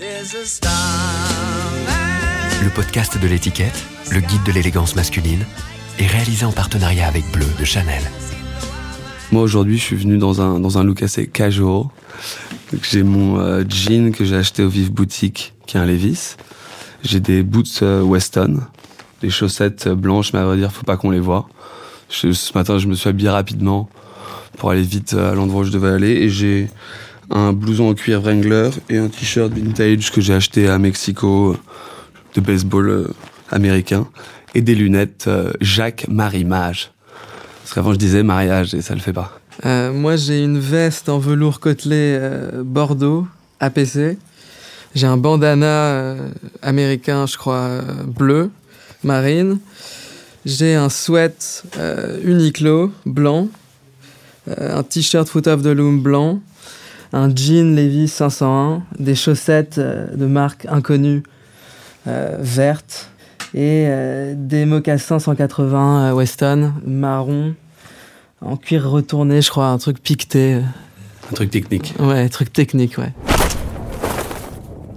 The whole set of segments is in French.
Le podcast de l'étiquette, le guide de l'élégance masculine, est réalisé en partenariat avec Bleu de Chanel. Moi aujourd'hui je suis venu dans un, dans un look assez casual. J'ai mon euh, jean que j'ai acheté au Vive Boutique qui est un Levis. J'ai des boots euh, Weston, des chaussettes blanches mais à vrai dire faut pas qu'on les voit. ce matin je me suis habillé rapidement pour aller vite à l'endroit où je devais aller et j'ai un blouson en cuir Wrangler et un t-shirt vintage que j'ai acheté à Mexico de baseball euh, américain et des lunettes Jacques Marie Mage. Parce qu'avant, je disais mariage et ça le fait pas. Euh, moi, j'ai une veste en velours côtelé euh, Bordeaux, APC. J'ai un bandana euh, américain, je crois, bleu, marine. J'ai un sweat Uniqlo blanc, un t-shirt Foot of the Loom blanc, un jean Levi's 501, des chaussettes de marque inconnue vertes et euh, des mocassins 180 euh, Weston marron en cuir retourné, je crois, un truc piqueté. Un truc technique. Ouais, un truc technique, ouais.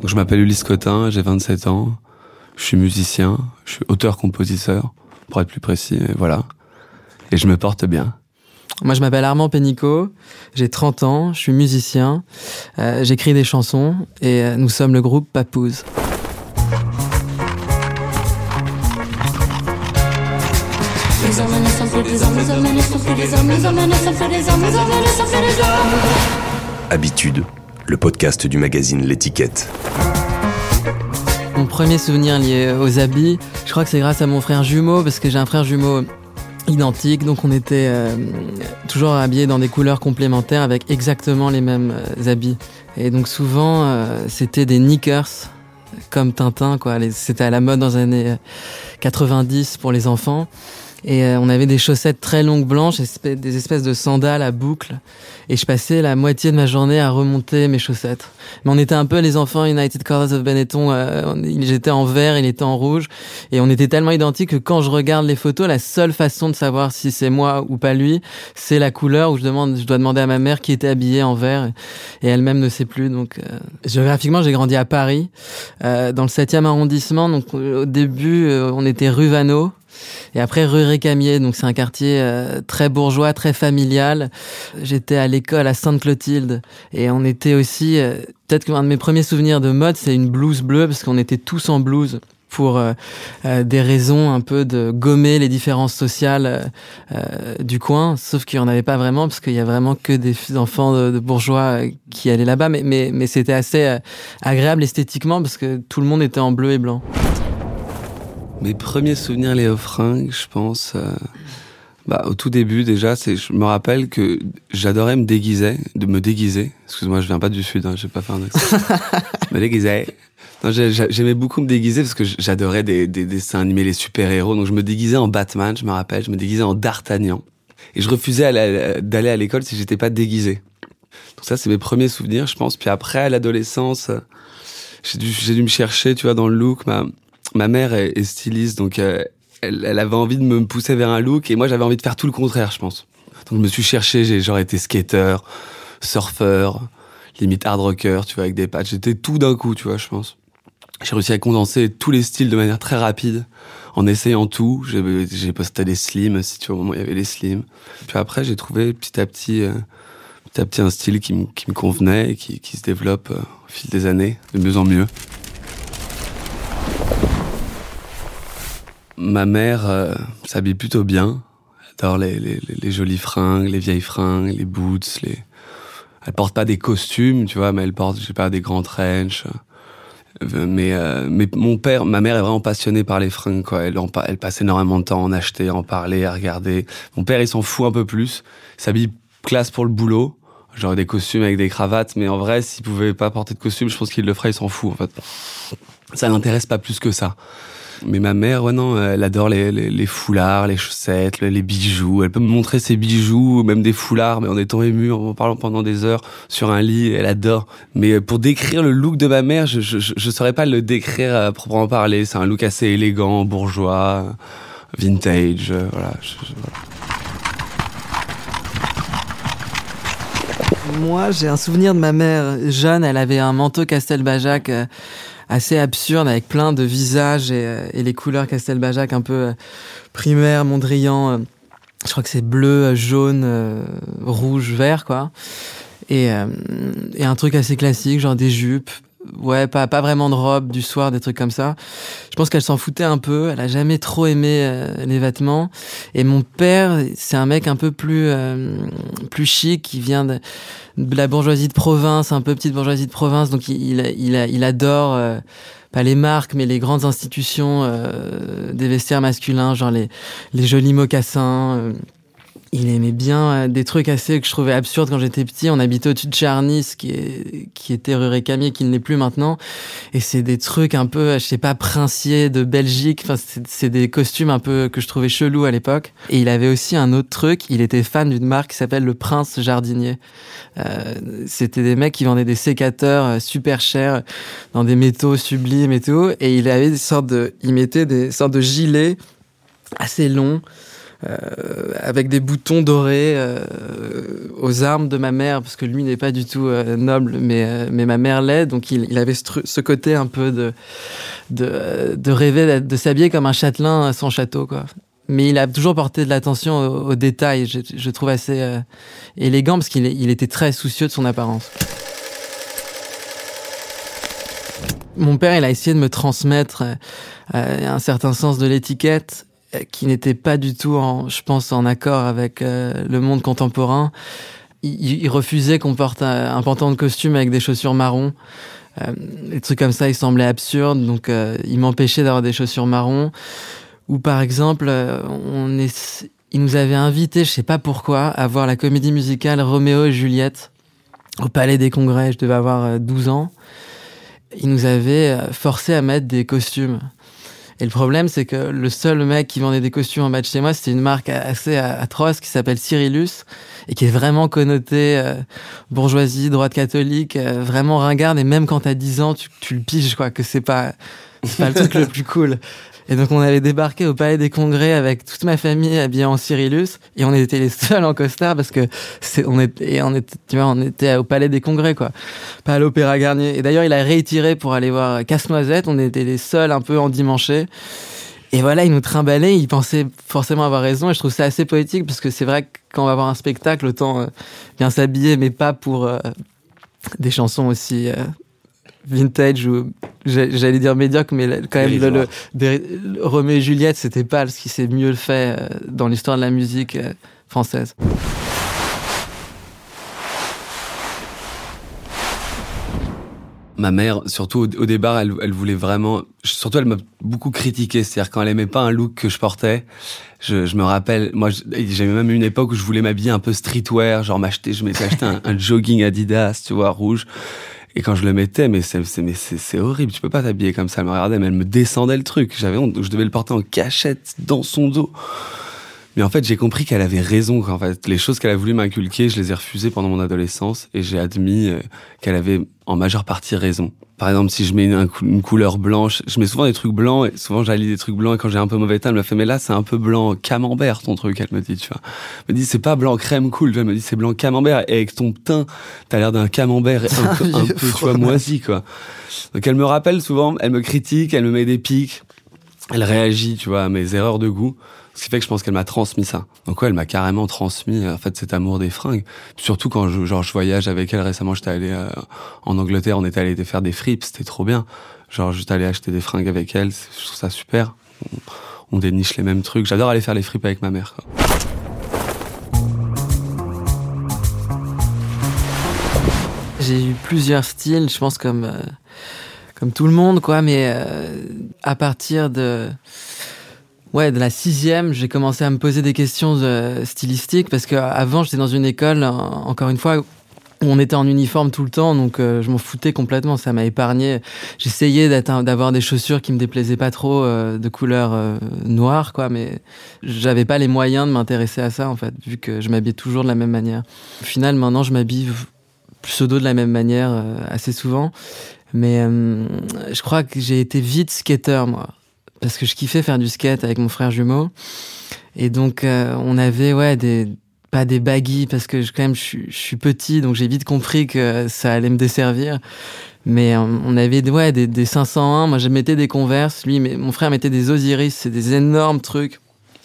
Donc, je m'appelle Ulysse Cotin, j'ai 27 ans, je suis musicien, je suis auteur-compositeur, pour être plus précis, voilà. Et je me porte bien. Moi, je m'appelle Armand Pénicaud, j'ai 30 ans, je suis musicien, euh, j'écris des chansons et nous sommes le groupe Papouze. Habitude, le podcast du magazine L'étiquette. Mon premier souvenir lié aux habits, je crois que c'est grâce à mon frère jumeau, parce que j'ai un frère jumeau identique, donc on était euh, toujours habillés dans des couleurs complémentaires avec exactement les mêmes euh, habits. Et donc souvent, euh, c'était des knickers comme Tintin, quoi. C'était à la mode dans les années 90 pour les enfants. Et euh, on avait des chaussettes très longues blanches, des espèces de sandales à boucles. Et je passais la moitié de ma journée à remonter mes chaussettes. Mais on était un peu les enfants United Colors of Benetton. Euh, J'étais en vert, il était en rouge. Et on était tellement identiques que quand je regarde les photos, la seule façon de savoir si c'est moi ou pas lui, c'est la couleur où je demande, je dois demander à ma mère qui était habillée en vert. Et elle-même ne sait plus. Donc, euh, géographiquement, j'ai grandi à Paris, euh, dans le 7e arrondissement. Donc, au début, euh, on était rue Vanneau. Et après, rue Récamier, donc c'est un quartier euh, très bourgeois, très familial. J'étais à l'école à Sainte-Clotilde et on était aussi, euh, peut-être qu'un de mes premiers souvenirs de mode, c'est une blouse bleue parce qu'on était tous en blouse pour euh, des raisons un peu de gommer les différences sociales du coin, sauf qu'il n'y en avait pas vraiment, parce qu'il y a vraiment que des enfants de, bourgeois qui allaient là-bas, mais, mais, mais c'était assez agréable esthétiquement, parce que tout le monde était en bleu et blanc. Mes premiers souvenirs aux fringues, je pense, euh, bah, au tout début déjà, c'est, je me rappelle que j'adorais me déguiser, de me déguiser. Excuse-moi, je viens pas du sud, hein, je vais pas faire un accent. me déguiser. j'aimais beaucoup me déguiser parce que j'adorais des, des, dessins animés, les super-héros. Donc je me déguisais en Batman, je me rappelle, je me déguisais en D'Artagnan. Et je refusais d'aller à l'école si j'étais pas déguisé. Donc ça, c'est mes premiers souvenirs, je pense. Puis après, à l'adolescence, j'ai dû, j'ai dû me chercher, tu vois, dans le look. Ma, ma mère est, styliste, donc euh, elle, avait envie de me pousser vers un look et moi j'avais envie de faire tout le contraire, je pense. Donc je me suis cherché, j'ai genre été skater, surfeur, limite hard rocker, tu vois, avec des patchs. J'étais tout d'un coup, tu vois, je pense. J'ai réussi à condenser tous les styles de manière très rapide, en essayant tout. J'ai posté des slims, si tu vois, au moment il y avait les slims. Puis après, j'ai trouvé petit à petit, euh, petit à petit un style qui, me convenait et qui, qui se développe euh, au fil des années, de mieux en mieux. Ma mère euh, s'habille plutôt bien. Elle adore les, jolies fringues, les vieilles fringues, les boots. Les... Elle porte pas des costumes, tu vois, mais elle porte, je sais pas, des grands trench. Euh, mais, euh, mais mon père, ma mère est vraiment passionnée par les fringues, quoi. Elle, elle passe énormément de temps à en acheter, à en parler, à regarder. Mon père, il s'en fout un peu plus. Il s'habille classe pour le boulot. Genre des costumes avec des cravates, mais en vrai, s'il pouvait pas porter de costume, je pense qu'il le ferait, il s'en fout, en fait. Ça l'intéresse pas plus que ça. Mais ma mère, ouais, non, elle adore les, foulards, les chaussettes, les bijoux. Elle peut me montrer ses bijoux, même des foulards, mais en étant émue, en parlant pendant des heures sur un lit, elle adore. Mais pour décrire le look de ma mère, je, je, je saurais pas le décrire à proprement parler. C'est un look assez élégant, bourgeois, vintage, euh, voilà. Moi, j'ai un souvenir de ma mère jeune. Elle avait un manteau Castelbajac euh, assez absurde avec plein de visages et, euh, les couleurs Castelbajac un peu euh, primaires, Mondrian. euh, je crois que c'est bleu, jaune, rouge, vert, quoi. Et, et un truc assez classique, genre des jupes. Ouais, pas, pas vraiment de robe du soir, des trucs comme ça. Je pense qu'elle s'en foutait un peu. Elle a jamais trop aimé euh, les vêtements. Et mon père, c'est un mec un peu plus, euh, plus chic, qui vient de, de la bourgeoisie de province, un peu petite bourgeoisie de province. Donc il, il, il, adore, euh, pas les marques, mais les grandes institutions euh, des vestiaires masculins, genre les, les jolis mocassins. Il aimait bien euh, des trucs assez que je trouvais absurdes quand j'étais petit. On habitait au-dessus de Charnis, qui, est, qui était rue Récamier, qui ne l'est plus maintenant. Et c'est des trucs un peu, je sais pas, princiers de Belgique. Enfin, c'est- des costumes un peu que je trouvais chelous à l'époque. Et il avait aussi un autre truc. Il était fan d'une marque qui s'appelle le Prince Jardinier. Euh, C'était des mecs qui vendaient des sécateurs euh, super chers dans des métaux sublimes et tout. Et il avait des sortes de, il mettait des sortes de gilets assez longs avec des boutons dorés euh, aux armes de ma mère, parce que lui n'est pas du tout euh, noble, mais, euh, mais ma mère l'est, donc il, il avait ce, côté un peu de, de, euh, de rêver de s'habiller comme un châtelain à son château, quoi. Mais il a toujours porté de l'attention aux, aux détails, je, je trouve assez euh, élégant, parce qu'il il était très soucieux de son apparence. Mon père, il a essayé de me transmettre euh, euh, un certain sens de l'étiquette euh, qui n'était pas du tout, en, je pense, en accord avec euh, le monde contemporain. Il, refusait qu'on porte un, pantalon de costume avec des chaussures marron. Euh, des trucs comme ça, il semblait absurde, donc euh, il m'empêchait d'avoir des chaussures marron. Ou par exemple, euh, on est, il nous avait invités, je sais pas pourquoi, à voir la comédie musicale Roméo et Juliette au Palais des Congrès. Je devais avoir euh, 12 ans. Il nous avait euh, forcé à mettre des costumes. Et le problème, c'est que le seul mec qui vendait des costumes en bas de chez moi, c'était une marque assez atroce qui s'appelle Cyrillus et qui est vraiment connotée euh, bourgeoisie, droite catholique, euh, vraiment ringarde. Et même quand t'as 10 ans, tu, tu le piges, quoi, que c'est pas, c'est pas le truc le plus cool. Et donc, on avait débarqué au Palais des Congrès avec toute ma famille habillée en Cyrillus et on était les seuls en costard parce que c'est, on était, on était, tu vois, on était au Palais des Congrès, quoi. Pas à l'Opéra Garnier. Et d'ailleurs, il a réitéré pour aller voir Casse-Noisette. On était les seuls un peu endimanchés. Et voilà, il nous trimballait, il pensait forcément avoir raison, et je trouve ça assez poétique, parce que c'est vrai que va voir un spectacle, autant euh, bien s'habiller, mais pas pour euh, des chansons aussi euh, vintage ou j'allais dire médiocre, mais quand même le, le, des- le Roméo et Juliette, c'était pas ce qui s'est mieux fait euh, dans l'histoire de la musique euh, française. Ma mère, surtout au, départ, elle, elle voulait vraiment. Surtout, elle m'a beaucoup critiqué. C'est-à-dire quand elle aimait pas un look que je portais, je, je me rappelle. Moi, j'avais même une époque où je voulais m'habiller un peu streetwear, genre m'acheter. Je m'étais acheté un, un jogging Adidas, tu vois, rouge. Et quand je le mettais, mais c'est horrible. Tu peux pas t'habiller comme ça. Elle me regardait, mais elle me descendait le truc. J'avais Je devais le porter en cachette dans son dos. Mais en fait, j'ai compris qu'elle avait raison. Qu'en fait, les choses qu'elle a voulu m'inculquer, je les ai refusées pendant mon adolescence et j'ai admis euh, qu'elle avait en majeure partie raison. Par exemple, si je mets une, un cou- une couleur blanche, je mets souvent des trucs blancs et souvent j'allie des trucs blancs et quand j'ai un peu mauvais teint, elle me fait mais là c'est un peu blanc camembert ton truc, elle me dit, tu vois. Elle me dit c'est pas blanc crème cool, tu vois. elle me dit c'est blanc camembert et avec ton teint, t'as l'air d'un camembert un peu, un peu tu vois, moisi quoi. Donc elle me rappelle souvent, elle me critique, elle me met des pics, elle réagit, tu vois, à mes erreurs de goût. Ce qui fait que je pense qu'elle m'a transmis ça. Donc ouais, elle m'a carrément transmis en fait cet amour des fringues. Surtout quand je, genre je voyage avec elle récemment, j'étais allé euh, en Angleterre, on était allé faire des fripes, c'était trop bien. Genre juste aller acheter des fringues avec elle, je trouve ça super. On, déniche les mêmes trucs. J'adore aller faire les fripes avec ma mère. J'ai eu plusieurs styles, je pense comme euh, comme tout le monde, quoi. Mais euh, à partir de ouais de la sixième, j'ai commencé à me poser des questions de, stylistiques parce que avant j'étais dans une école, en- encore une fois, où on était en uniforme tout le temps, donc euh, je m'en foutais complètement. Ça m'a épargné. J'essayais d'avoir des chaussures qui me déplaisaient pas trop, euh, de couleur euh, noire, quoi. Mais j'avais pas les moyens de m'intéresser à ça, en fait, vu que je m'habillais toujours de la même manière. Au final, maintenant, je m'habille pseudo de la même manière euh, assez souvent. Mais euh, je crois que j'ai été vite skater, moi. Parce que je kiffais faire du skate avec mon frère jumeau. Et donc, euh, on avait ouais, des, pas des baggy parce que je, quand même je, je suis petit donc j'ai vite compris que ça allait me desservir. Mais euh, on avait ouais, des, des 501, moi je mettais des Converse, lui mais mon frère mettait des Osiris, c'est des énormes trucs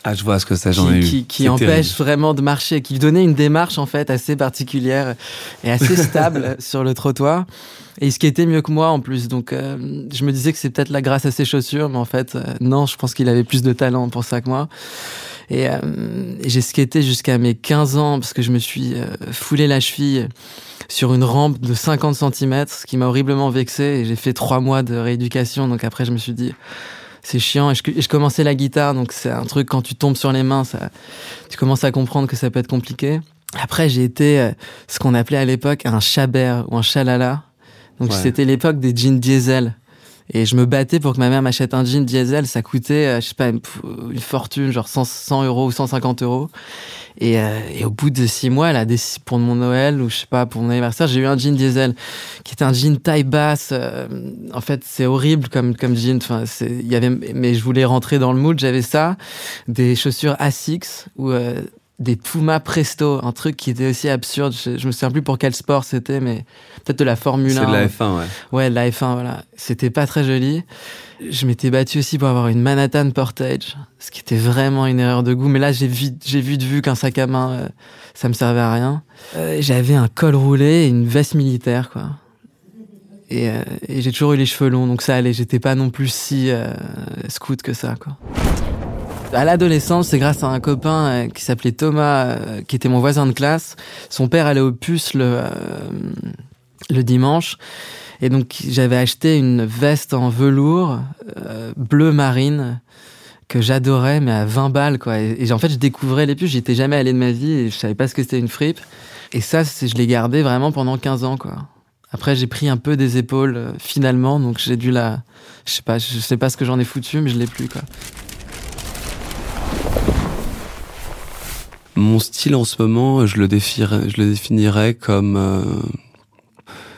Ah, je vois ce que c'est, j'en ai qui, eu. qui, terrible. vraiment de marcher, qui donnaient une démarche en fait assez particulière et assez stable sur le trottoir. Et qui était mieux que moi en plus. Donc euh, je me disais que c'est peut-être la grâce à ses chaussures, mais en fait euh, non, je pense qu'il avait plus de talent pour ça que moi. Et, euh, j'ai skaté jusqu'à mes 15 ans parce que je me suis euh, foulé la cheville sur une rampe de 50 cm, ce qui m'a horriblement vexé. Et j'ai fait trois mois de rééducation. Donc après, je me suis dit, c'est chiant. Et je, et je commençais la guitare, donc c'est un truc quand tu tombes sur les mains, ça, tu commences à comprendre que ça peut être compliqué. Après, j'ai été euh, ce qu'on appelait à l'époque un chabert ou un chalala. Donc Ouais. c'était l'époque des jeans diesel. Et je me battais pour que ma mère m'achète un jean diesel. Ça coûtait, euh, je sais pas, une, une fortune, genre 100, 100 euros ou 150 euros. Et, euh, et au bout de six mois, a décidé pour mon Noël ou je sais pas, pour mon anniversaire, j'ai eu un jean diesel qui était un jean taille basse. euh, en fait, c'est horrible comme, comme jean. Enfin, y avait, mais je voulais rentrer dans le mood. J'avais ça, des chaussures Asics ou des Puma Presto, un truc qui était aussi absurde. Je, je me souviens plus pour quel sport c'était, mais peut-être de la Formule 1. C'est de la F1, ouais. Ouais, de la F1, voilà. C'était pas très joli. Je m'étais battu aussi pour avoir une Manhattan Portage, ce qui était vraiment une erreur de goût. Mais là, j'ai vu, j'ai vu de vue qu'un sac à main, euh, ça me servait à rien. Euh, J'avais un col roulé et une veste militaire, quoi. Et, euh, et j'ai toujours eu les cheveux longs, donc ça allait. J'étais pas non plus si scout que ça, quoi. À l'adolescence, c'est grâce à un copain euh, qui s'appelait Thomas, euh, qui était mon voisin de classe. Son père allait au puce le, euh, le dimanche. Et donc, j'avais acheté une veste en velours bleu marine que j'adorais, mais à 20 balles, quoi. Et, en fait, je découvrais les puces. J'y étais jamais allé de ma vie et je savais pas ce que c'était une fripe. Et ça, je l'ai gardé vraiment pendant 15 ans, quoi. Après, j'ai pris un peu des épaules, finalement, donc j'ai dû la... Je sais pas, je sais pas ce que j'en ai foutu, mais je l'ai plus, quoi. Mon style en ce moment, je le définirais, je le définirais comme, euh,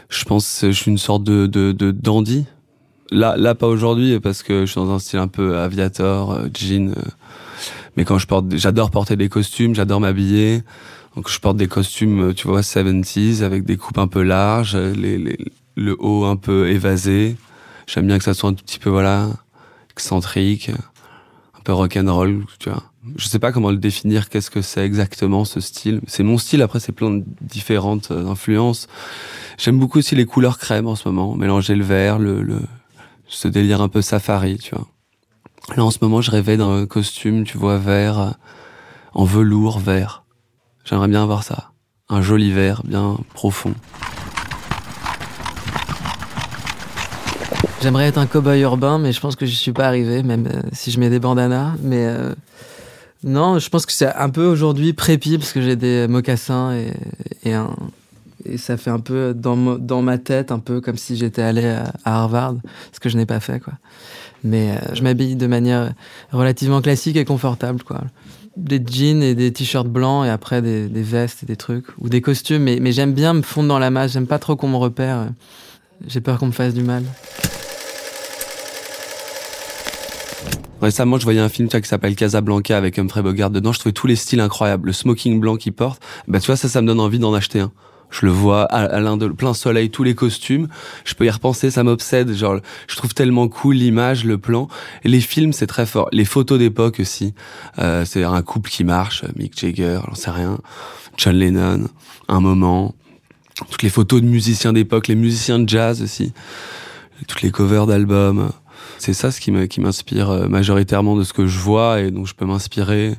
je pense, je suis une sorte de, de, de dandy. Là, là pas aujourd'hui parce que je suis dans un style un peu aviator, euh, jean. euh, mais quand je porte, j'adore porter des costumes, j'adore m'habiller. Donc je porte des costumes, tu vois, 70s avec des coupes un peu larges, les, les- le haut un peu évasé. J'aime bien que ça soit un tout petit peu voilà excentrique, un peu rock'n'roll, tu vois. Je sais pas comment le définir, qu'est-ce que c'est exactement ce style. C'est mon style, après c'est plein de différentes euh, influences. J'aime beaucoup aussi les couleurs crème en ce moment, mélanger le vert, le, le ce délire un peu safari, tu vois. Là en ce moment, je rêvais d'un costume, tu vois, vert, euh, en velours vert. J'aimerais bien avoir ça. Un joli vert bien profond. J'aimerais être un cow-boy urbain, mais je pense que je suis pas arrivé, même euh, si je mets des bandanas. Mais non, je pense que c'est un peu aujourd'hui prépi parce que j'ai des mocassins et, ça fait un peu dans, dans ma tête un peu comme si j'étais allé à, à Harvard, ce que je n'ai pas fait quoi. Mais euh, je m'habille de manière relativement classique et confortable quoi. Des jeans et des t-shirts blancs et après des, des vestes et des trucs ou des costumes. Mais, mais j'aime bien me fondre dans la masse. J'aime pas trop qu'on me repère. J'ai peur qu'on me fasse du mal. Récemment, je voyais un film tu vois, qui s'appelle Casablanca avec Humphrey Bogart dedans. Je trouvais tous les styles incroyables. Le smoking blanc qu'il porte, bah tu vois, ça, ça me donne envie d'en acheter un. Je le vois à, l'un de plein soleil, tous les costumes. Je peux y repenser, ça m'obsède. Genre, je trouve tellement cool l'image, le plan. Les films, c'est très fort. Les photos d'époque aussi. Euh, c'est un couple qui marche, Mick Jagger, j'en sais rien, John Lennon, un moment. Toutes les photos de musiciens d'époque, les musiciens de jazz aussi. Toutes les covers d'albums. C'est ça ce qui m'inspire euh, majoritairement de ce que je vois et dont je peux m'inspirer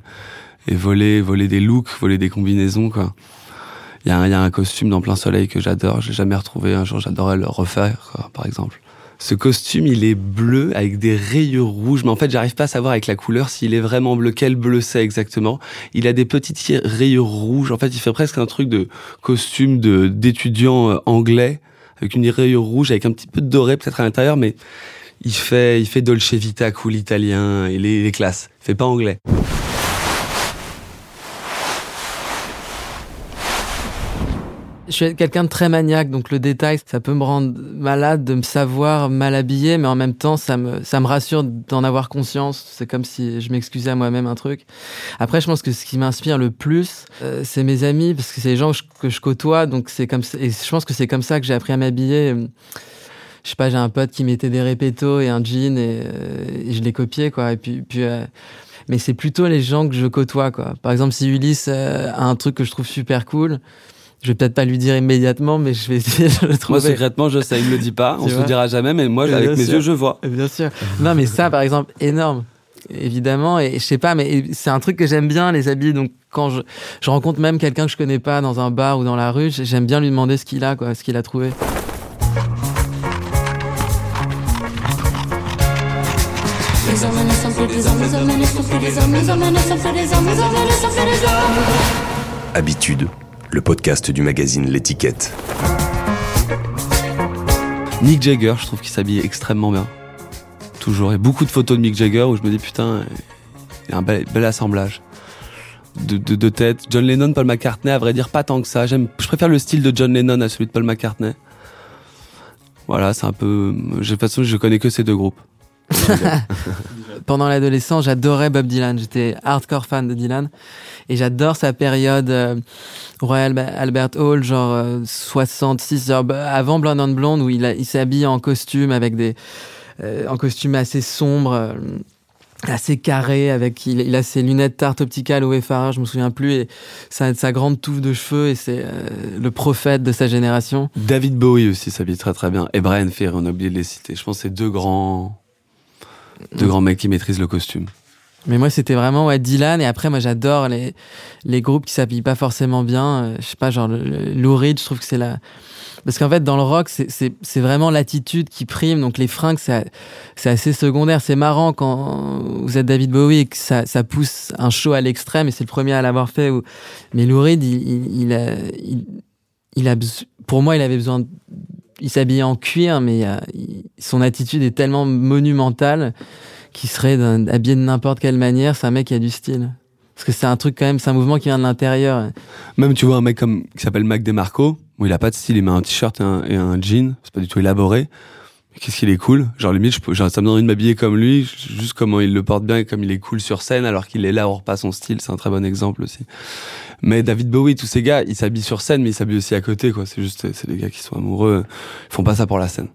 et voler, voler des looks, voler des combinaisons, quoi. Il y, a un- costume dans plein soleil que j'adore, j'ai jamais retrouvé. Un jour, j'adorerais le refaire, quoi, par exemple. Ce costume, il est bleu avec des rayures rouges, mais en fait, j'arrive pas à savoir avec la couleur s'il est vraiment bleu, quel bleu c'est exactement? Il a des petites rayures rouges. En fait, il fait presque un truc de costume d'étudiant euh, anglais avec une rayure rouge, avec un petit peu de doré peut-être à l'intérieur, mais il fait, Dolce Vita cool italien, il est, il classe. Il fait pas anglais. Je suis quelqu'un de très maniaque, donc le détail, ça peut me rendre malade de me savoir mal habillé, mais en même temps, ça me, ça me rassure d'en avoir conscience. C'est comme si je m'excusais à moi-même un truc. Après, je pense que ce qui m'inspire le plus, euh, c'est mes amis, parce que c'est les gens que je, côtoie, donc c'est comme et je pense que c'est comme ça que j'ai appris à m'habiller. Je sais pas, j'ai un pote qui mettait des répétos et un jean et, euh, je l'ai copié, quoi. Et puis, puis euh, mais c'est plutôt les gens que je côtoie, quoi. Par exemple, si Ulysse a un truc que je trouve super cool, je vais peut-être pas lui dire immédiatement, mais je vais essayer de le trouver. Moi, secrètement, je sais, il me le dit pas. On se le dira jamais, mais moi, avec mes yeux, je vois. Bien sûr. Non, mais ça, par exemple, énorme. Évidemment. Et je sais pas, mais c'est un truc que j'aime bien, les habits. Donc, quand je, je rencontre même quelqu'un que je connais pas dans un bar ou dans la rue, j'aime bien lui demander ce qu'il a, quoi, ce qu'il a trouvé. Habitude le podcast du magazine L'étiquette. Mick Jagger, je trouve qu'il s'habille extrêmement bien. Toujours. Il y a beaucoup de photos de Mick Jagger où je me dis putain, il y a un bel, assemblage. De, de, têtes. John Lennon, Paul McCartney, à vrai dire, pas tant que ça. J'aime, je préfère le style de John Lennon à celui de Paul McCartney. Voilà, c'est un peu. De toute façon, je connais que ces deux groupes. Pendant l'adolescence, j'adorais Bob Dylan. J'étais hardcore fan de Dylan. Et j'adore sa période euh, Royal Albert Hall, genre 66 euh, heures avant Blonde and Blonde, où il, il s'habille en costume avec des. Euh, en costume assez sombre assez carré avec il, a ses lunettes tarte opticales au effareur je me souviens plus et sa, sa grande touffe de cheveux et c'est le prophète de sa génération David Bowie aussi s'habille très très bien et Brian Ferry on a oublié de les citer je pense que c'est deux grands deux grands mecs qui maîtrisent le costume mais moi, c'était vraiment ouais, Dylan. Et après, moi, j'adore les, les groupes qui s'habillent pas forcément bien. Euh, je sais pas, genre Lou Reed, je trouve que c'est la. Parce qu'en fait, dans le rock, c'est vraiment l'attitude qui prime. Donc, les fringues, c'est assez secondaire. C'est marrant quand vous êtes David Bowie et que ça, ça pousse un show à l'extrême. Et c'est le premier à l'avoir fait. Mais Lou Reed, il, il, a, il, a, pour moi, il avait besoin. Il s'habillait en cuir, mais son attitude est tellement monumentale qui serait habillé de n'importe quelle manière, c'est un mec qui a du style. Parce que c'est un truc quand même, c'est un mouvement qui vient de l'intérieur. Même tu vois un mec comme qui s'appelle Mac DeMarco, où il a pas de style, il met un t-shirt et un, jean, c'est pas du tout élaboré. Qu'est-ce qu'il est cool. Genre limite, je, genre, ça me donne envie de m'habiller comme lui, juste comment il le porte bien et comme il est cool sur scène, alors qu'il est là hors pas son style. C'est un très bon exemple aussi. Mais David Bowie, tous ces gars, ils s'habillent sur scène, mais ils s'habillent aussi à côté, quoi. C'est juste, c'est des gars qui sont amoureux. Ils font pas ça pour la scène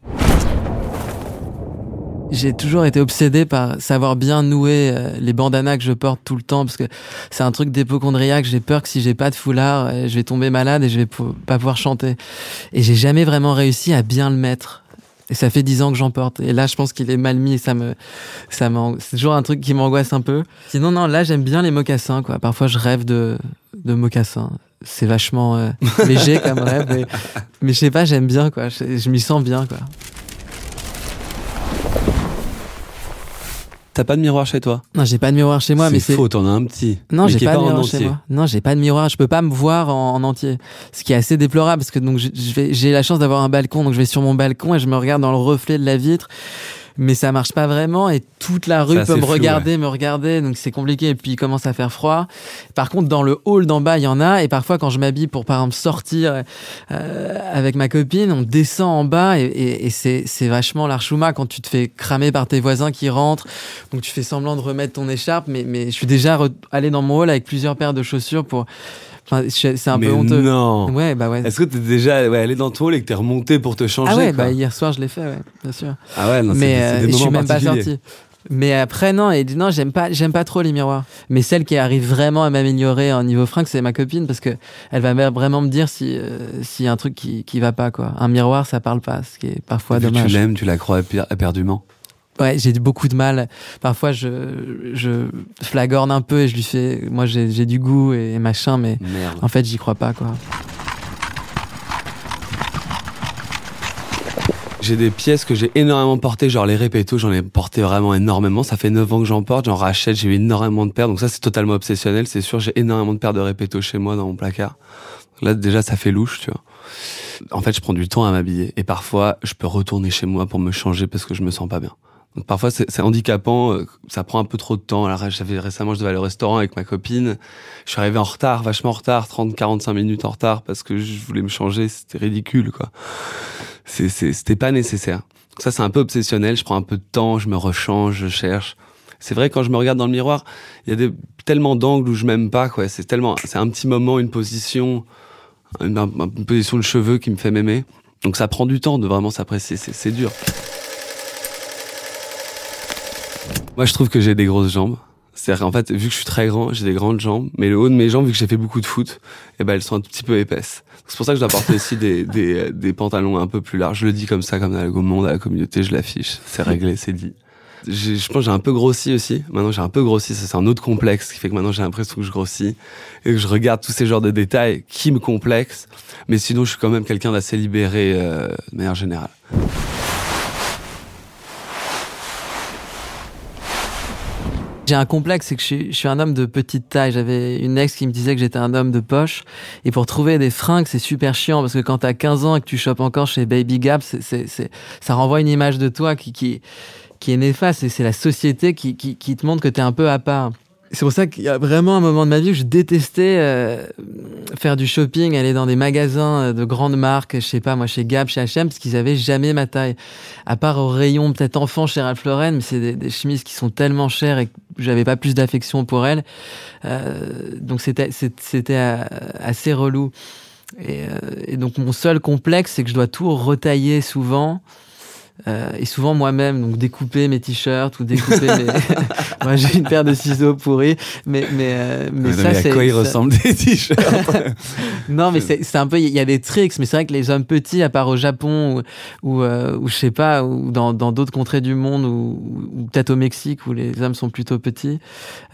j'ai toujours été obsédé par savoir bien nouer euh, les bandanas que je porte tout le temps parce que c'est un truc d'hypochondriaque. J'ai peur que si j'ai pas de foulard, euh, je vais tomber malade et je vais pas pouvoir chanter. Et j'ai jamais vraiment réussi à bien le mettre. Et ça fait dix ans que j'en porte. Et là, je pense qu'il est mal mis et ça me, ça c'est toujours un truc qui m'angoisse un peu. Sinon, non, là, j'aime bien les mocassins, quoi. Parfois, je rêve de, de mocassins. C'est vachement euh, léger comme rêve, mais, je sais pas, j'aime bien, quoi. Je, je m'y sens bien, quoi. T'as pas de miroir chez toi Non, j'ai pas de miroir chez moi, mais c'est faux. T'en as un petit. Non, j'ai pas de miroir chez moi. Non, j'ai pas de miroir. Je peux pas me voir en, entier, ce qui est assez déplorable parce que donc j'ai la chance d'avoir un balcon, donc je vais sur mon balcon et je me regarde dans le reflet de la vitre mais ça marche pas vraiment et toute la rue peut me regarder, me regarder, donc c'est compliqué. Et puis il commence à faire froid. Par contre, dans le hall d'en bas, il y en a. Et parfois quand je m'habille pour par exemple sortir euh, avec ma copine, on descend en bas et, et, et c'est vachement l'archouma quand tu te fais cramer par tes voisins qui rentrent, donc tu fais semblant de remettre ton écharpe, mais, mais je suis déjà allé dans mon hall avec plusieurs paires de chaussures pour c'est un mais peu honteux. Non. Ouais, bah ouais. Est-ce que t'es déjà allé dans ton hall et que t'es remonté pour te changer Ah ouais, bah hier soir je l'ai fait, ouais, bien sûr. Ah ouais, non, mais euh, je suis même pas sorti. Mais après non et non j'aime pas j'aime pas trop les miroirs. Mais celle qui arrive vraiment à m'améliorer en niveau fringue c'est ma copine parce que elle va vraiment me dire si euh, s'il y a un truc qui qui va pas quoi. Un miroir ça parle pas ce qui est parfois dommage. Tu l'aimes tu la crois éperdument. Ouais, j'ai beaucoup de mal. Parfois, je, je flagorne un peu et je lui fais, moi, j'ai du goût et, machin, mais en fait, j'y crois pas, quoi. J'ai des pièces que j'ai énormément portées, genre les répétos, j'en ai porté vraiment énormément. Ça fait 9 ans que j'en porte, j'en rachète, j'ai eu énormément de paires. Donc ça, c'est totalement obsessionnel, c'est sûr. J'ai énormément de paires de répétos chez moi dans mon placard. Là, déjà, ça fait louche, tu vois. En fait, je prends du temps à m'habiller. Et parfois, je peux retourner chez moi pour me changer parce que je me sens pas bien. Parfois c'est handicapant, euh, ça prend un peu trop de temps. Alors j'avais récemment je devais aller au restaurant avec ma copine, je suis arrivé en retard, vachement en retard, 30 45 minutes en retard parce que je voulais me changer, c'était ridicule quoi. C'était pas nécessaire. Ça c'est un peu obsessionnel, je prends un peu de temps, je me rechange, je cherche. C'est vrai quand je me regarde dans le miroir, il y a tellement d'angles où je m'aime pas quoi, c'est tellement c'est un petit moment, une position une position de cheveux qui me fait m'aimer. Donc ça prend du temps de vraiment s'apprécier, c'est dur. Moi, je trouve que j'ai des grosses jambes. C'est-à-dire, en fait, vu que je suis très grand, j'ai des grandes jambes, mais le haut de mes jambes, vu que j'ai fait beaucoup de foot, eh ben, elles sont un petit peu épaisses. C'est pour ça que je dois porter aussi des, des, des, pantalons un peu plus larges. Je le dis comme ça, comme dans le monde, à la communauté, je l'affiche. C'est réglé, c'est dit. Je pense que j'ai un peu grossi aussi. Maintenant, j'ai un peu grossi. Ça, c'est un autre complexe qui fait que maintenant, j'ai l'impression que je grossis et que je regarde tous ces genres de détails qui me complexent. Mais sinon, je suis quand même quelqu'un d'assez libéré euh, de manière générale. J'ai un complexe, c'est que je suis, un homme de petite taille. J'avais une ex qui me disait que j'étais un homme de poche. Et pour trouver des fringues, c'est super chiant parce que quand t'as 15 ans et que tu chopes encore chez Baby Gap, c'est, ça renvoie une image de toi qui, qui, qui est néfaste. Et c'est la société qui, qui, qui te montre que t'es un peu à part. C'est pour ça qu'il y a vraiment un moment de ma vie où je détestais euh, faire du shopping, aller dans des magasins euh, de grandes marques, je sais pas, moi chez Gap, chez H&M, parce qu'ils avaient jamais ma taille. À part au rayon peut-être enfant chez Ralph Lauren, mais c'est des, chemises qui sont tellement chères et que j'avais pas plus d'affection pour elles. Euh, donc c'était assez relou. Et, et, donc mon seul complexe, c'est que je dois tout retailler souvent. Euh, et souvent moi-même, donc découper mes t-shirts ou découper mes. Moi, j'ai une paire de ciseaux pourris, mais mais euh, mais, ça c'est. À quoi ils ressemblent des t-shirts? Non, mais c'est un peu. Il y a des tricks, mais c'est vrai que les hommes petits, à part au Japon ou ou, euh, ou je sais pas, ou dans dans d'autres contrées du monde ou, ou peut-être au Mexique où les hommes sont plutôt petits,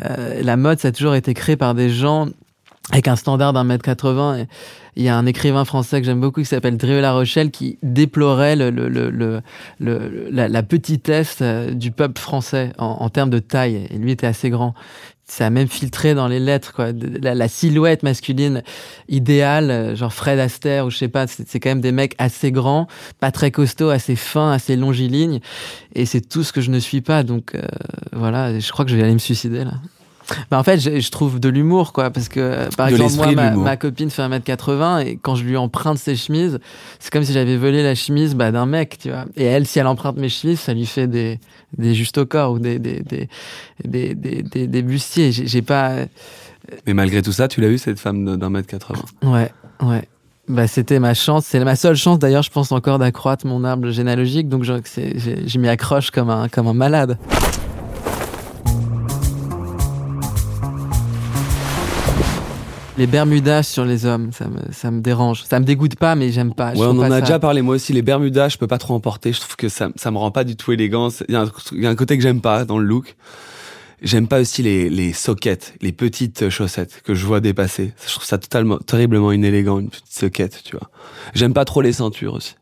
euh, la mode ça a toujours été créé par des gens avec un standard d'un mètre 80. Il y a un écrivain français que j'aime beaucoup qui s'appelle Drieux La Rochelle qui déplorait le, le, le, la, la, petitesse euh, du peuple français en, en, termes de taille. Et lui était assez grand. Ça a même filtré dans les lettres, quoi. La, la silhouette masculine idéale, euh, genre Fred Astaire ou je sais pas, c'est quand même des mecs assez grands, pas très costauds, assez fins, assez longilignes. Et c'est tout ce que je ne suis pas. Donc euh, voilà, je crois que je vais aller me suicider là. Bah en fait, je, je trouve de l'humour, quoi, parce que par exemple moi, ma, ma, copine fait 1m80 et quand je lui emprunte ses chemises, c'est comme si j'avais volé la chemise bah, d'un mec, tu vois. Et elle, si elle emprunte mes chemises, ça lui fait des des justes au corps ou des des des des des, des, des bustiers. J'ai pas. Euh, Mais malgré tout ça, tu l'as eu cette femme d'un mètre 80. Ouais, ouais. Bah, c'était ma chance, c'est ma seule chance d'ailleurs, je pense encore d'accroître mon arbre généalogique, donc je, je m'y accroche comme un, comme un malade. Les Bermudas sur les hommes, ça me, ça me dérange. Ça me dégoûte pas, mais j'aime pas. Ouais, on en a déjà parlé. Moi aussi, les Bermudas, je peux pas trop en porter. Je trouve que ça, ça me rend pas du tout élégant. Il y, a un, il y a un côté que j'aime pas dans le look. J'aime pas aussi les, les soquettes, les petites chaussettes que je vois dépasser. Je trouve ça totalement, terriblement inélégant, une petite soquette, tu vois. J'aime pas trop les ceintures aussi.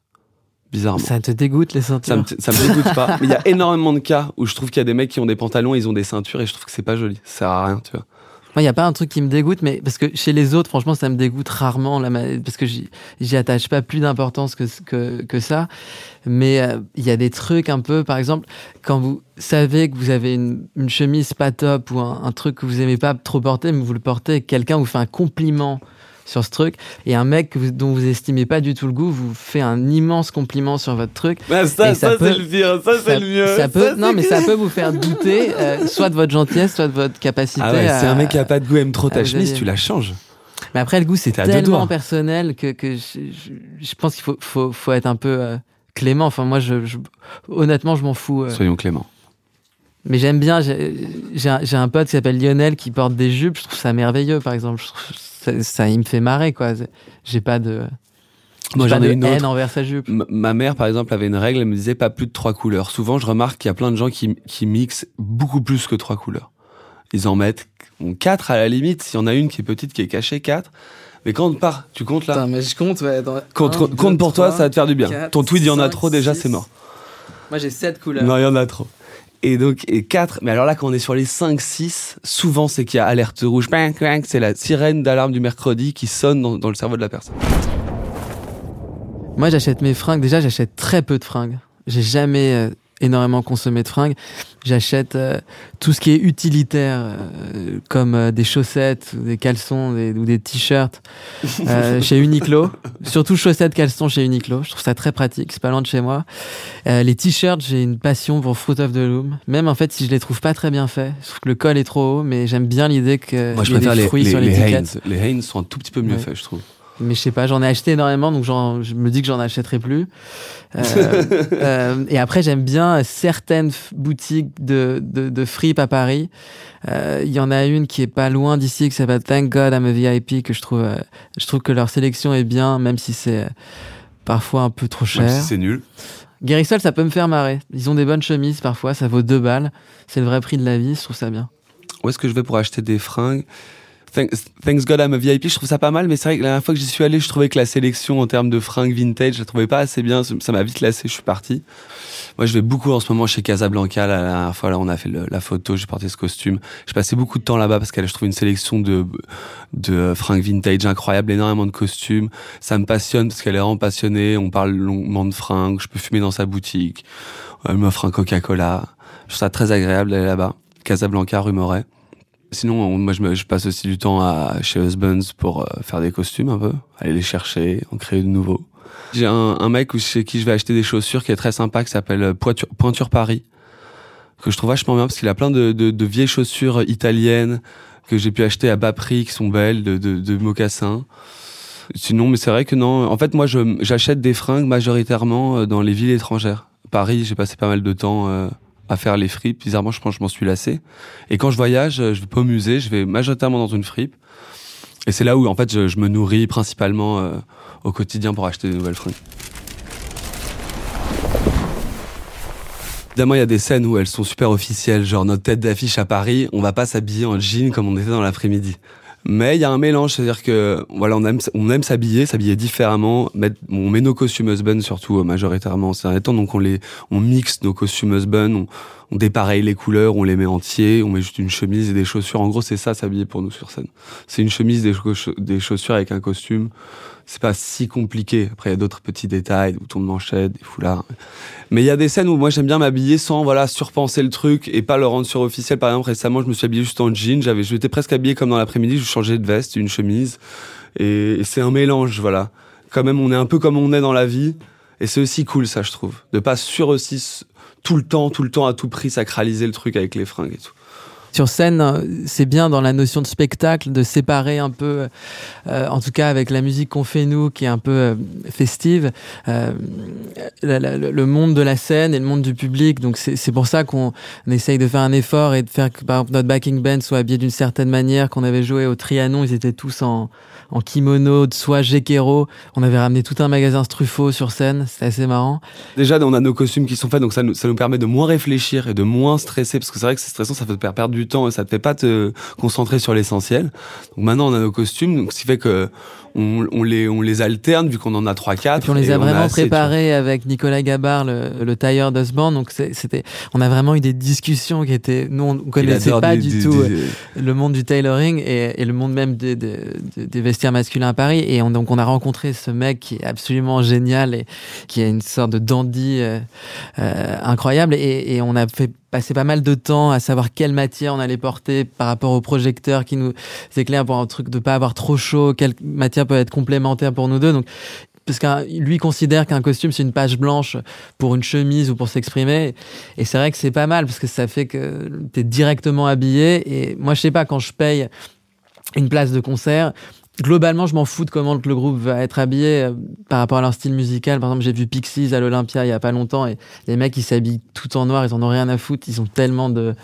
Bizarrement. Ça te dégoûte les ceintures? Ça me, ça me dégoûte pas. Mais il y a énormément de cas où je trouve qu'il y a des mecs qui ont des pantalons, ils ont des ceintures et je trouve que c'est pas joli. Ça sert à rien, tu vois. Moi, il n'y a pas un truc qui me dégoûte, mais parce que chez les autres, franchement, ça me dégoûte rarement, parce que j'y attache pas plus d'importance que, ça. Mais euh, il y a des trucs un peu, par exemple, quand vous savez que vous avez une, une chemise pas top ou un, un, truc que vous aimez pas trop porter, mais vous le portez, quelqu'un vous fait un compliment sur ce truc. Et un mec dont vous estimez pas du tout le goût vous fait un immense compliment sur votre truc. Bah ça, ça, c'est le pire. Ça, c'est le mieux. ça peut non mais ça peut vous faire douter euh, soit de votre gentillesse soit de votre capacité ah ouais, si un mec qui a pas de goût aime trop ta chemise tu la changes. Mais après le goût c'est tellement personnel que, que je, je, pense qu'il faut, faut, faut être un peu euh, clément. Enfin moi je, honnêtement je m'en fous euh. soyons cléments mais j'aime bien, j'ai un, un pote qui s'appelle Lionel qui porte des jupes, je trouve ça merveilleux par exemple. Ça, il me fait marrer, quoi. J'ai pas de. Moi, j'en ai une haine envers sa jupe. ma mère, par exemple, avait une règle, elle me disait pas plus de trois couleurs. Souvent, je remarque qu'il y a plein de gens qui, qui mixent beaucoup plus que trois couleurs. Ils en mettent quatre à la limite. S'il y en a une qui est petite, qui est cachée, quatre. Mais quand on part, tu comptes là? Attends, mais je compte, ouais. compte, compte pour toi, ça va te faire du bien. Ton tweet, il y en a trop, déjà, c'est mort. Moi, j'ai sept couleurs. Non, il y en a trop. Et donc, et 4, mais alors là, quand on est sur les 5, 6, souvent c'est qu'il y a alerte rouge, c'est la sirène d'alarme du mercredi qui sonne dans, dans, le cerveau de la personne. Moi, j'achète mes fringues, déjà, j'achète très peu de fringues. J'ai jamais euh, énormément consommé de fringues. J'achète euh, tout ce qui est utilitaire, euh, comme euh, des chaussettes, des caleçons ou des t-shirts chez Uniqlo. Surtout chaussettes, caleçons chez Uniqlo. Je trouve ça très pratique. C'est pas loin de chez moi. les t-shirts, j'ai une passion pour Fruit of the Loom. Même en fait, si je les trouve pas très bien faits, je trouve que le col est trop haut, mais j'aime bien l'idée que Moi, je préfère des fruits les, sur l'étiquette. Les Hanes sont un tout petit peu mieux faits, je trouve mais je sais pas, j'en ai acheté énormément, donc je me dis que j'en achèterai plus. Euh, euh, et après, j'aime bien certaines boutiques de, de, de fripe à Paris. Euh, il y en a une qui est pas loin d'ici, qui s'appelle Thank God I'm a VIP, que je trouve, euh, je trouve que leur sélection est bien, même si c'est parfois un peu trop cher. Même si c'est nul. Guérissol, ça peut me faire marrer. Ils ont des bonnes chemises parfois, ça vaut deux balles. C'est le vrai prix de la vie, je trouve ça bien. Où est-ce que je vais pour acheter des fringues? Thanks God I'm a VIP, je trouve ça pas mal, mais c'est vrai que la dernière fois que j'y suis allé, je trouvais que la sélection en termes de fringues vintage, je la trouvais pas assez bien. Ça m'a vite lassé, je suis parti. Moi, je vais beaucoup en ce moment chez Casablanca. La dernière fois, là, on a fait la photo, j'ai porté ce costume. J'ai passé beaucoup de temps là-bas parce qu'elle, je trouve une sélection de, de fringues vintage incroyable, énormément de costumes. Ça me passionne parce qu'elle est vraiment passionnée. On parle longuement de fringues. Je peux fumer dans sa boutique. Elle m'offre un Coca-Cola. Je trouve ça très agréable d'aller là-bas. Casablanca, rue. Sinon, moi, je, passe aussi du temps à, chez Husbands pour euh, faire des costumes un peu, aller les chercher, en créer de nouveaux. J'ai un, mec chez qui je vais acheter des chaussures qui est très sympa, qui s'appelle euh, Pointure, Paris, que je trouve vachement bien parce qu'il a plein de, vieilles chaussures italiennes que j'ai pu acheter à bas prix, qui sont belles, de, de mocassins. Sinon, mais c'est vrai que non. En fait, moi, j'achète des fringues majoritairement euh, dans les villes étrangères. Paris, j'ai passé pas mal de temps à faire les fripes. Bizarrement, je pense que je m'en suis lassé. Et quand je voyage, je vais pas au musée, je vais majoritairement dans une fripe. Et c'est là où, en fait, je, me nourris principalement euh, au quotidien pour acheter de nouvelles fringues. Évidemment, il y a des scènes où elles sont super officielles, genre notre tête d'affiche à Paris, on va pas s'habiller en jean comme on était dans l'après-midi. Mais il y a un mélange, c'est-à-dire que voilà, on aime, on aime s'habiller, s'habiller différemment. Mettre, on met nos costumes husband surtout euh, majoritairement c'est un temps, donc on les, on mixe nos costumes husband, on, on dépareille les couleurs, on les met entiers, on met juste une chemise et des chaussures. En gros, c'est ça s'habiller pour nous sur scène. C'est une chemise, des, des chaussures avec un costume. C'est pas si compliqué. Après, il y a d'autres petits détails, des boutons de manchette, des foulards. Mais il y a des scènes où moi j'aime bien m'habiller sans voilà surpenser le truc et pas le rendre sur officiel. Par exemple, récemment, je me suis habillé juste en jean. J'avais, j'étais presque habillé comme dans l'après-midi. Je changeais de veste, une chemise, et, et c'est un mélange, voilà. Quand même, on est un peu comme on est dans la vie. Et c'est aussi cool, ça, je trouve. De pas sur aussi tout le temps, tout le temps, à tout prix, sacraliser le truc avec les fringues et tout. Sur scène, c'est bien dans la notion de spectacle de séparer un peu, euh, en tout cas avec la musique qu'on fait nous, qui est un peu euh, festive, euh, le monde de la scène et le monde du public. Donc c'est pour ça qu'on essaye de faire un effort et de faire que par exemple notre backing band soit habillé d'une certaine manière. Qu'on avait joué au Trianon, ils étaient tous en, en kimono, de soie Gekero. On avait ramené tout un magasin Struffo sur scène, c'était assez marrant. Déjà, on a nos costumes qui sont faits, donc ça nous, ça nous permet de moins réfléchir et de moins stresser, parce que c'est vrai que c'est stressant, ça fait perdre du temps et ça te fait pas te concentrer sur l'essentiel. Donc maintenant, on a nos costumes, donc ce qui fait que on, les, on les alterne vu qu'on en a 3-4. Et puis on les a vraiment préparés avec Nicolas Gabard, le, le tailleur d'Osborne. Donc c'était, on a vraiment eu des discussions qui étaient, nous on connaissait pas du, tout euh, le monde du tailoring et, et le monde même des, des, des, vestiaires masculins à Paris. Et on, donc on a rencontré ce mec qui est absolument génial et qui est une sorte de dandy euh, euh, incroyable. Et, et on a fait passer pas mal de temps à savoir quelle matière on allait porter par rapport au projecteur qui nous éclaire pour un truc de pas avoir trop chaud, quelle matière peut être complémentaire pour nous deux. Donc, parce que lui considère qu'un costume c'est une page blanche pour une chemise ou pour s'exprimer et c'est vrai que c'est pas mal parce que ça fait que tu es directement habillé et moi je sais pas quand je paye une place de concert globalement, je m'en fous de comment le groupe va être habillé euh, par rapport à leur style musical. Par exemple, j'ai vu Pixies à l'Olympia il y a pas longtemps et les mecs ils s'habillent tout en noir, ils en ont rien à foutre, ils ont tellement de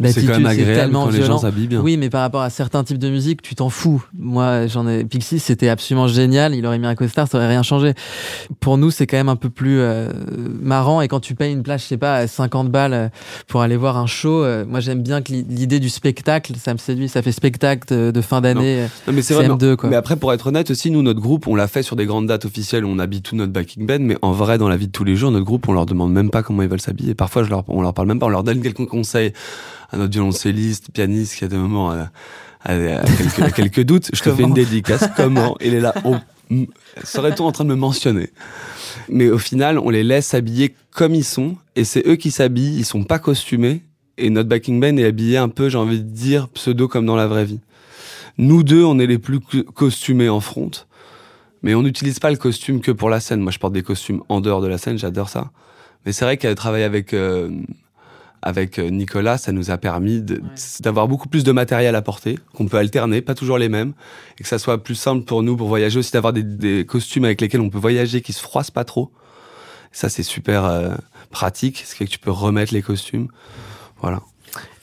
d'attitude, c'est quand même agréable quand les gens s'habillent bien. Oui, mais par rapport à certains types de musique, tu t'en fous. Moi, j'en ai Pixies, c'était absolument génial, il aurait mis un costard, ça aurait rien changé. Pour nous, c'est quand même un peu plus euh, marrant et quand tu payes une place, je sais pas, 50 balles euh, pour aller voir un show, moi j'aime bien que l'idée du spectacle, ça me séduit, ça fait spectacle de fin d'année. Non. mais c'est vrai, mais après, pour être honnête aussi, nous, notre groupe, on l'a fait sur des grandes dates officielles où on habille tout notre backing band, mais en vrai, dans la vie de tous les jours, notre groupe, on leur demande même pas comment ils veulent s'habiller. Parfois, je leur, on leur parle même pas, on leur donne quelques conseils à notre violoncelliste, pianiste, qui a des moments, à, quelques, quelques, doutes. Je te fais une dédicace. Comment Il est là. Oh, serait-on en train de me mentionner? Mais au final, on les laisse s'habiller comme ils sont, et c'est eux qui s'habillent, ils sont pas costumés, et notre backing band est habillé un peu, j'ai envie de dire, pseudo comme dans la vraie vie. Nous deux, on est les plus costumés en front, mais on n'utilise pas le costume que pour la scène. Moi, je porte des costumes en dehors de la scène, j'adore ça. Mais c'est vrai qu'elle travaille avec euh, avec euh, Nicolas, ça nous a permis d'avoir beaucoup plus de matériel à porter, qu'on peut alterner, pas toujours les mêmes, et que ça soit plus simple pour nous pour voyager aussi, d'avoir des, costumes avec lesquels on peut voyager, qui se froissent pas trop. Ça, c'est super euh, pratique, ce qui fait que tu peux remettre les costumes? Voilà.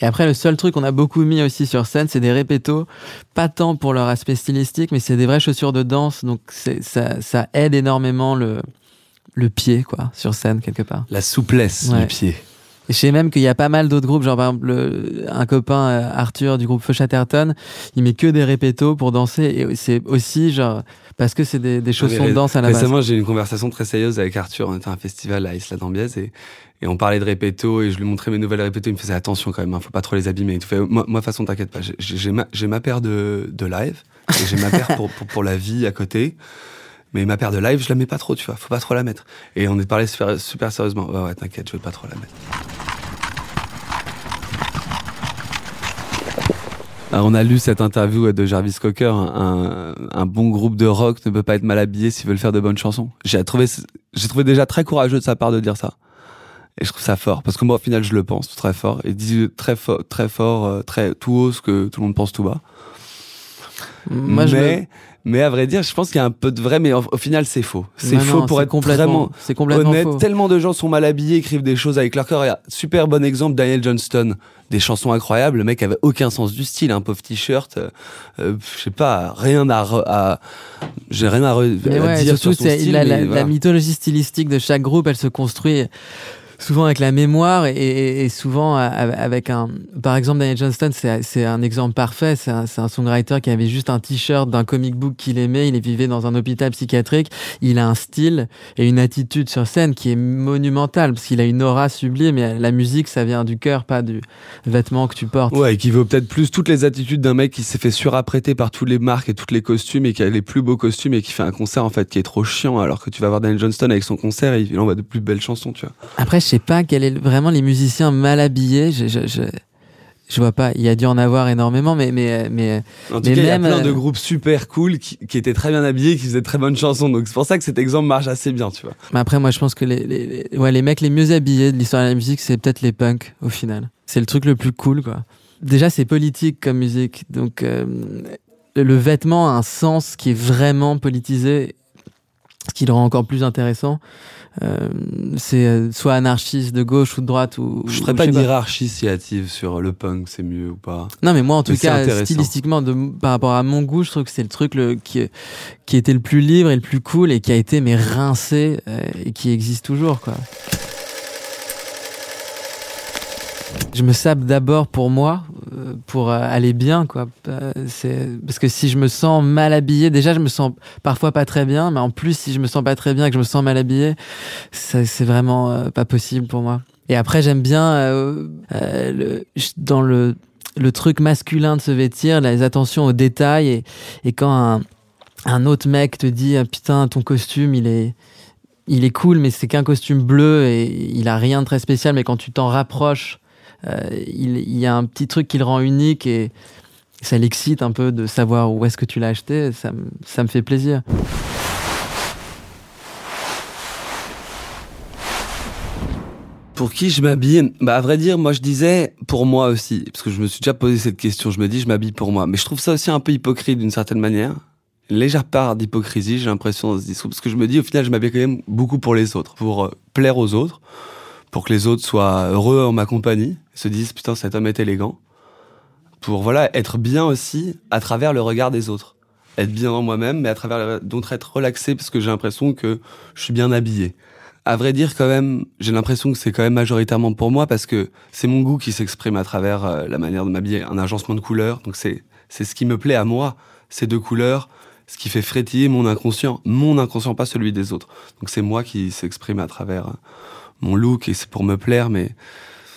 Et après, le seul truc qu'on a beaucoup mis aussi sur scène, c'est des répétos, pas tant pour leur aspect stylistique, mais c'est des vraies chaussures de danse, donc ça, ça aide énormément le, le pied, quoi, sur scène, quelque part. La souplesse du pied. Et je sais même qu'il y a pas mal d'autres groupes, genre par exemple un copain euh, Arthur du groupe Feu Chatterton, il met que des répétos pour danser et c'est aussi genre parce que c'est des, des chaussons de danse à la base. Récemment, j'ai eu une conversation très sérieuse avec Arthur. On était à un festival à Isla d'Ambiez et, et on parlait de répétos et je lui montrais mes nouvelles répétos. Il me faisait attention quand même, hein, faut pas trop les abîmer. Il fait, moi, moi, façon, t'inquiète pas, j'ai ma, ma paire de, de live et j'ai ma paire pour, pour, pour la vie à côté. Mais ma paire de live, je la mets pas trop, tu vois. Faut pas trop la mettre. Et on est parlé super, super sérieusement. Ouais, ouais, t'inquiète, je vais pas trop la mettre. On a lu cette interview de Jarvis Cocker, un, un, bon groupe de rock ne peut pas être mal habillé s'ils veulent faire de bonnes chansons. J'ai trouvé, j'ai trouvé déjà très courageux de sa part de dire ça. Et je trouve ça fort, parce que moi au final je le pense très fort, et dit très fort, très fort, euh, très tout haut ce que tout le monde pense tout bas. Moi, mais, mais à vrai dire, je pense qu'il y a un peu de vrai, mais au, final, c'est faux. C'est faux pour être vraiment c'est complètement honnête. Tellement de gens sont mal habillés, écrivent des choses avec leur y a super bon exemple, Daniel Johnston, des chansons incroyables. Le mec avait aucun sens du style, un pauvre t-shirt. Euh, euh, je sais pas, rien à, à j'ai rien à, dire sur son style. La, la mythologie stylistique de chaque groupe, elle se construit souvent avec la mémoire et, et, souvent avec un. Par exemple, Daniel Johnston, c'est un exemple parfait. C'est un, un, songwriter qui avait juste un t-shirt d'un comic book qu'il aimait. Il vivait dans un hôpital psychiatrique. Il a un style et une attitude sur scène qui est monumentale parce qu'il a une aura sublime. Mais la musique, ça vient du cœur, pas du vêtement que tu portes. Ouais, et qui vaut peut-être plus toutes les attitudes d'un mec qui s'est fait surapprêter par toutes les marques et toutes les costumes et qui a les plus beaux costumes et qui fait un concert en fait qui est trop chiant alors que tu vas voir Daniel Johnston avec son concert et il envoie de plus belles chansons, tu vois. Après, sais pas quel est vraiment les musiciens mal habillés. Je, je, je, je, vois pas. Il y a dû en avoir énormément, mais mais mais. En tout cas, il y a plein de euh, groupes super cool qui, qui, étaient très bien habillés, qui faisaient très bonnes chansons. Donc c'est pour ça que cet exemple marche assez bien, tu vois. Mais après, moi, je pense que les, les, ouais, les mecs les mieux habillés de l'histoire de la musique, c'est peut-être les punks au final. C'est le truc le plus cool, quoi. Déjà, c'est politique comme musique, donc. Euh, le vêtement a un sens qui est vraiment politisé, ce qui le rend encore plus intéressant. Euh, c'est euh, soit anarchiste de gauche ou de droite ou je ferais pas une hiérarchie signative sur le punk c'est mieux ou pas. Non mais moi en tout cas stylistiquement de, par rapport à mon goût je trouve que c'est le truc le, qui qui était le plus libre et le plus cool et qui a été mais rincé euh, et qui existe toujours quoi je me sape d'abord pour moi, euh, pour euh, aller bien, quoi. Euh, c'est parce que si je me sens mal habillé, déjà je me sens parfois pas très bien, mais en plus si je me sens pas très bien et que je me sens mal habillé, c'est vraiment pas possible pour moi. Et après j'aime bien le, dans le le truc masculin de se vêtir, les attentions aux détails et, et quand un, un autre mec te dit ah, putain ton costume il est il est cool mais c'est qu'un costume bleu et il a rien de très spécial mais quand tu t'en rapproches euh, il, y a un petit truc qui le rend unique et ça l'excite un peu de savoir où est-ce que tu l'as acheté. Ça, me fait plaisir. Pour qui je m'habille? Bah à vrai dire, moi je disais pour moi aussi, parce que je me suis déjà posé cette question. Je me dis je m'habille pour moi, mais je trouve ça aussi un peu hypocrite d'une certaine manière. Légère part d'hypocrisie, j'ai l'impression dans ce parce que je me dis au final je m'habille quand même beaucoup pour les autres, pour euh, plaire aux autres, pour que les autres soient heureux en ma compagnie, se disent putain cet homme est élégant, pour voilà être bien aussi à travers le regard des autres, être bien en moi-même, mais à travers d'autres être relaxé parce que j'ai l'impression que je suis bien habillé. À vrai dire quand même, j'ai l'impression que c'est quand même majoritairement pour moi parce que c'est mon goût qui s'exprime à travers euh, la manière de m'habiller, un agencement de couleurs, donc c'est c'est ce qui me plaît à moi, ces deux couleurs, ce qui fait frétiller mon inconscient, mon inconscient pas celui des autres. Donc c'est moi qui s'exprime à travers euh, mon look et c'est pour me plaire, mais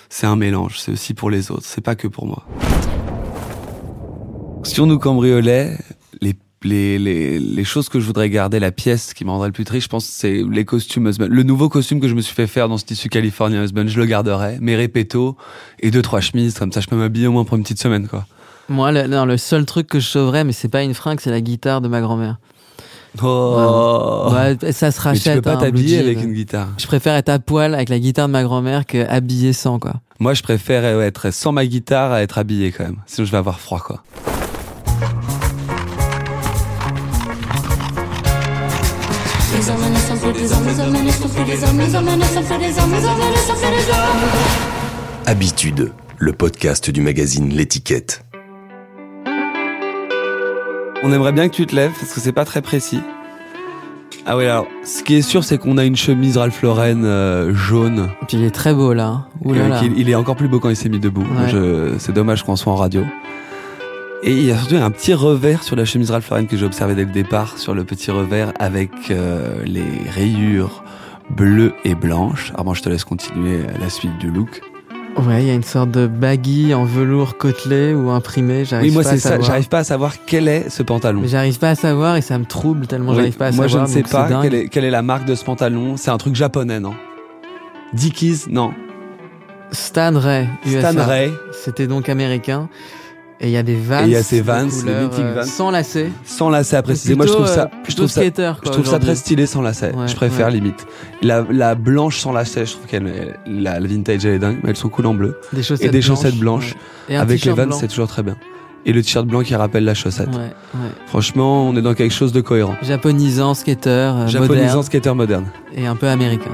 c'est un mélange. C'est aussi pour les autres. C'est pas que pour moi. Si on nous cambriolait, les, les, les, les choses que je voudrais garder, la pièce qui me rendrait le plus triste, je pense, c'est les costumes husband. Le nouveau costume que je me suis fait faire dans ce tissu California husband, je le garderai. Mes répétos et deux, trois chemises, comme ça, je peux m'habiller au moins pour une petite semaine, quoi. Moi, le, non, le seul truc que je sauverais, mais c'est pas une fringue, c'est la guitare de ma grand-mère. Oh. Ouais, ça se Mais rachète. tu peux pas hein, t'habiller avec une guitare. Je préfère être à poil avec la guitare de ma grand-mère que habillé sans, quoi. Moi, je préfère euh, être sans ma guitare à être habillé quand même. Sinon, je vais avoir froid, quoi. Habitude, le podcast du magazine L'étiquette. On aimerait bien que tu te lèves parce que c'est pas très précis. Ah oui, alors, ce qui est sûr, c'est qu'on a une chemise Ralph Lauren euh, jaune. Et puis il est très beau là. Ouh là Et là. qu'il- il est encore plus beau quand il s'est mis debout. Ouais. C'est dommage qu'on soit en radio. Et il y a surtout un petit revers sur la chemise Ralph Lauren que j'ai observé dès le départ, sur le petit revers avec euh, les rayures bleues et blanches. Alors moi, je te laisse continuer la suite du look. Ouais, il y a une sorte de baggy en velours côtelé ou imprimé. J'arrive Oui, moi c'est ça. J'arrive pas à savoir quel est ce pantalon. J'arrive pas à savoir et ça me trouble tellement Oui, j'arrive pas à moi, savoir. je ne sais pas quelle est, quelle est la marque de ce pantalon. C'est un truc japonais, non? Dickies, non. Stan Ray, USA. Stan Ray, C'était donc américain. Et il y a des Vans. Et il y a ces mythiques euh. Sans lacets. sans lacets à préciser. Moi, je trouve Plutôt, ça, euh, je plutôt trouve ça, je trouve ça très stylé sans lacets. Ouais, je préfère ouais. limite. La, la blanche sans lacets, je trouve qu'elle, la, la vintage elle est dingue, mais elles sont cool en bleu. Des chaussettes Et des chaussettes blanches. ouais. Et Avec les Vans, c'est toujours très bien. Et le t-shirt blanc qui rappelle la chaussette. Ouais, ouais. Franchement, on est dans quelque chose de cohérent. Japonisant, skater, euh, Japonisant moderne skater moderne. et un peu américain.